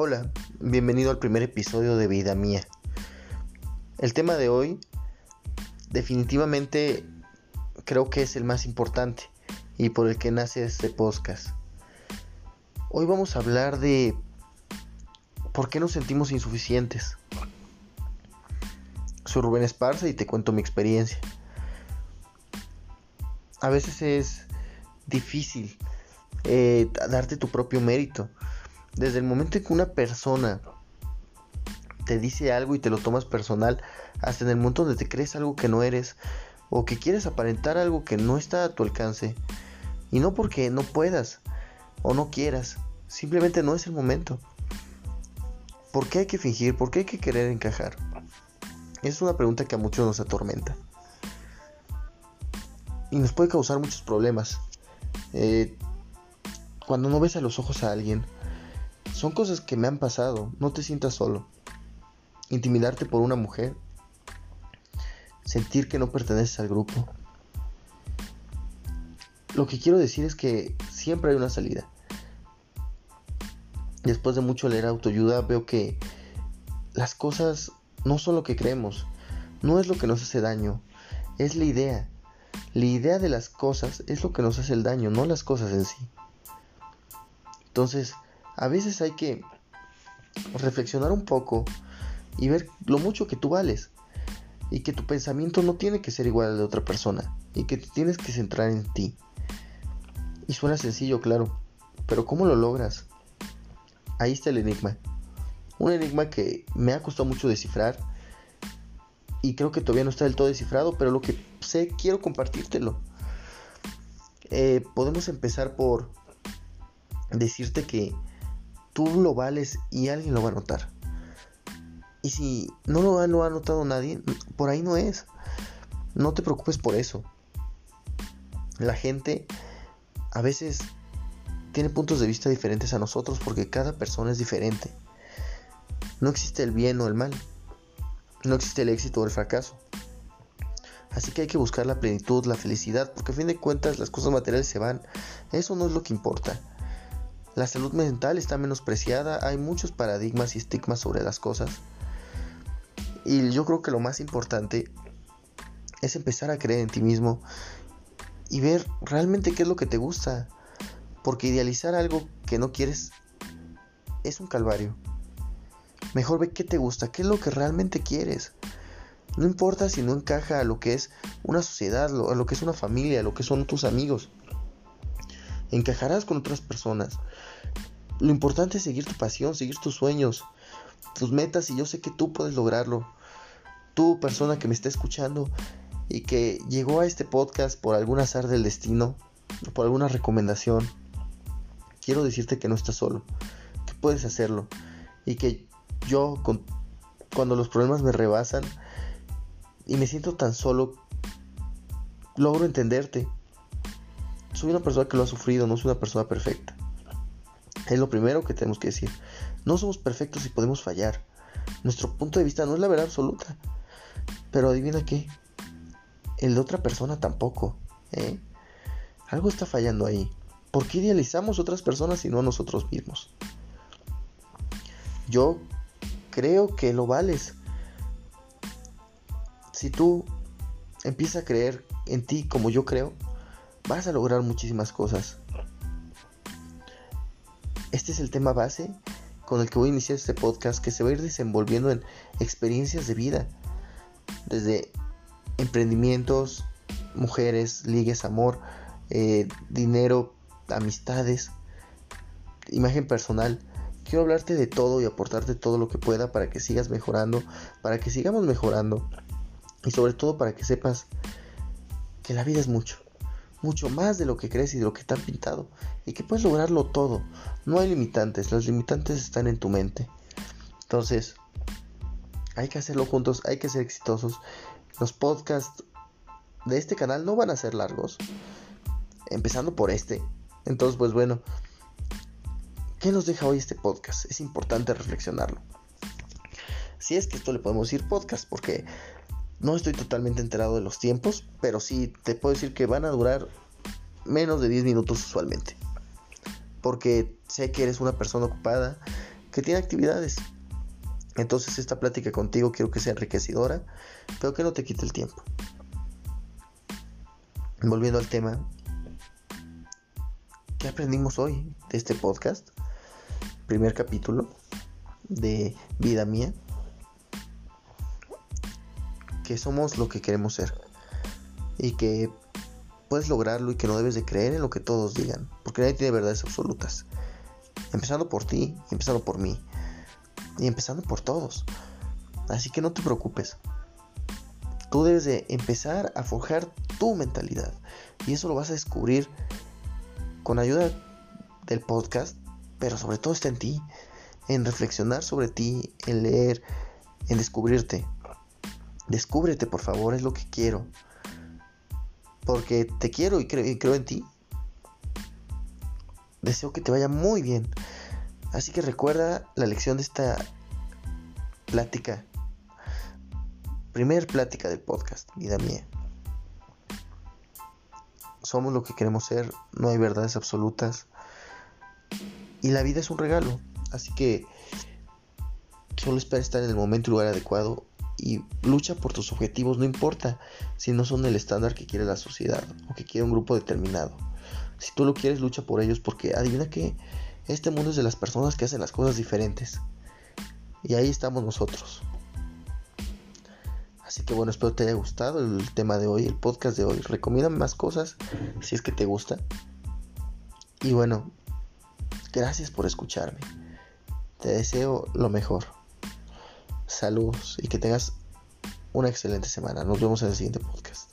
Hola, bienvenido al primer episodio de Vida Mía. El tema de hoy definitivamente creo que es el más importante y por el que nace este podcast. Hoy vamos a hablar de por qué nos sentimos insuficientes. Soy Rubén Esparza y te cuento mi experiencia. A veces es difícil eh, darte tu propio mérito. Desde el momento en que una persona te dice algo y te lo tomas personal, hasta en el momento donde te crees algo que no eres, o que quieres aparentar algo que no está a tu alcance, y no porque no puedas o no quieras, simplemente no es el momento. ¿Por qué hay que fingir? ¿Por qué hay que querer encajar? Es una pregunta que a muchos nos atormenta. Y nos puede causar muchos problemas. Eh, cuando no ves a los ojos a alguien, son cosas que me han pasado, no te sientas solo. Intimidarte por una mujer, sentir que no perteneces al grupo. Lo que quiero decir es que siempre hay una salida. Después de mucho leer autoayuda veo que las cosas no son lo que creemos, no es lo que nos hace daño, es la idea. La idea de las cosas es lo que nos hace el daño, no las cosas en sí. Entonces, a veces hay que reflexionar un poco y ver lo mucho que tú vales y que tu pensamiento no tiene que ser igual al de otra persona y que tienes que centrar en ti. Y suena sencillo, claro, pero ¿cómo lo logras? Ahí está el enigma. Un enigma que me ha costado mucho descifrar y creo que todavía no está del todo descifrado, pero lo que sé quiero compartírtelo. Eh, podemos empezar por decirte que tú lo vales y alguien lo va a notar. Y si no lo ha, notado nadie, por ahí no es. No te preocupes por eso. La gente a veces tiene puntos de vista diferentes a nosotros porque cada persona es diferente. No existe el bien o el mal. No existe el éxito o el fracaso. Así que hay que buscar la plenitud, la felicidad, porque a fin de cuentas las cosas materiales se van. Eso no es lo que importa. La salud mental está menospreciada, hay muchos paradigmas y estigmas sobre las cosas. Y yo creo que lo más importante es empezar a creer en ti mismo y ver realmente qué es lo que te gusta. Porque idealizar algo que no quieres es un calvario. Mejor ve qué te gusta, qué es lo que realmente quieres. No importa si no encaja a lo que es una sociedad, a lo que es una familia, a lo que son tus amigos encajarás con otras personas. Lo importante es seguir tu pasión, seguir tus sueños, tus metas y yo sé que tú puedes lograrlo. Tú, persona que me está escuchando y que llegó a este podcast por algún azar del destino, por alguna recomendación, quiero decirte que no estás solo, que puedes hacerlo y que yo cuando los problemas me rebasan y me siento tan solo, logro entenderte soy una persona que lo ha sufrido, no soy una persona perfecta. Es lo primero que tenemos que decir. No somos perfectos y podemos fallar. Nuestro punto de vista no es la verdad absoluta. Pero adivina qué. El de otra persona tampoco. ¿eh? Algo está fallando ahí. ¿Por qué idealizamos otras personas y no nosotros mismos? Yo creo que lo vales. Si tú empiezas a creer en ti como yo creo, vas a lograr muchísimas cosas. Este es el tema base con el que voy a iniciar este podcast que se va a ir desenvolviendo en experiencias de vida. Desde emprendimientos, mujeres, ligues, amor, eh, dinero, amistades, imagen personal. Quiero hablarte de todo y aportarte todo lo que pueda para que sigas mejorando, para que sigamos mejorando y sobre todo para que sepas que la vida es mucho mucho más de lo que crees y de lo que está pintado, y que puedes lograrlo todo. No hay limitantes, los limitantes están en tu mente. Entonces, hay que hacerlo juntos, hay que ser exitosos. Los podcasts de este canal no van a ser largos, empezando por este. Entonces, pues bueno, ¿qué nos deja hoy este podcast? Es importante reflexionarlo. Si es que esto le podemos decir podcast, porque no estoy totalmente enterado de los tiempos, pero sí te puedo decir que van a durar menos de 10 minutos usualmente. Porque sé que eres una persona ocupada que tiene actividades. Entonces esta plática contigo quiero que sea enriquecedora, pero que no te quite el tiempo. Volviendo al tema, ¿qué aprendimos hoy de este podcast? Primer capítulo de Vida Mía. Que somos lo que queremos ser. Y que puedes lograrlo y que no debes de creer en lo que todos digan. Porque nadie tiene verdades absolutas. Empezando por ti, empezando por mí. Y empezando por todos. Así que no te preocupes. Tú debes de empezar a forjar tu mentalidad. Y eso lo vas a descubrir con ayuda del podcast. Pero sobre todo está en ti. En reflexionar sobre ti. En leer. En descubrirte. Descúbrete por favor. Es lo que quiero. Porque te quiero y creo, en ti. Deseo que te vaya muy bien. Así que recuerda la lección de esta plática. Primer plática del podcast, vida mía. Somos lo que queremos ser, no hay verdades absolutas. Y la vida es un regalo. Así que solo espera estar en el momento y lugar adecuado y lucha por tus objetivos, no importa si no son el estándar que quiere la sociedad o que quiere un grupo determinado. Si tú lo quieres, lucha por ellos porque adivina que este mundo es de las personas que hacen las cosas diferentes. Y ahí estamos nosotros. Así que bueno, espero te haya gustado el tema de hoy, el podcast de hoy. Recomienda más cosas si es que te gusta. Y bueno, gracias por escucharme. Te deseo lo mejor. Saludos y que tengas una excelente semana. Nos vemos en el siguiente podcast.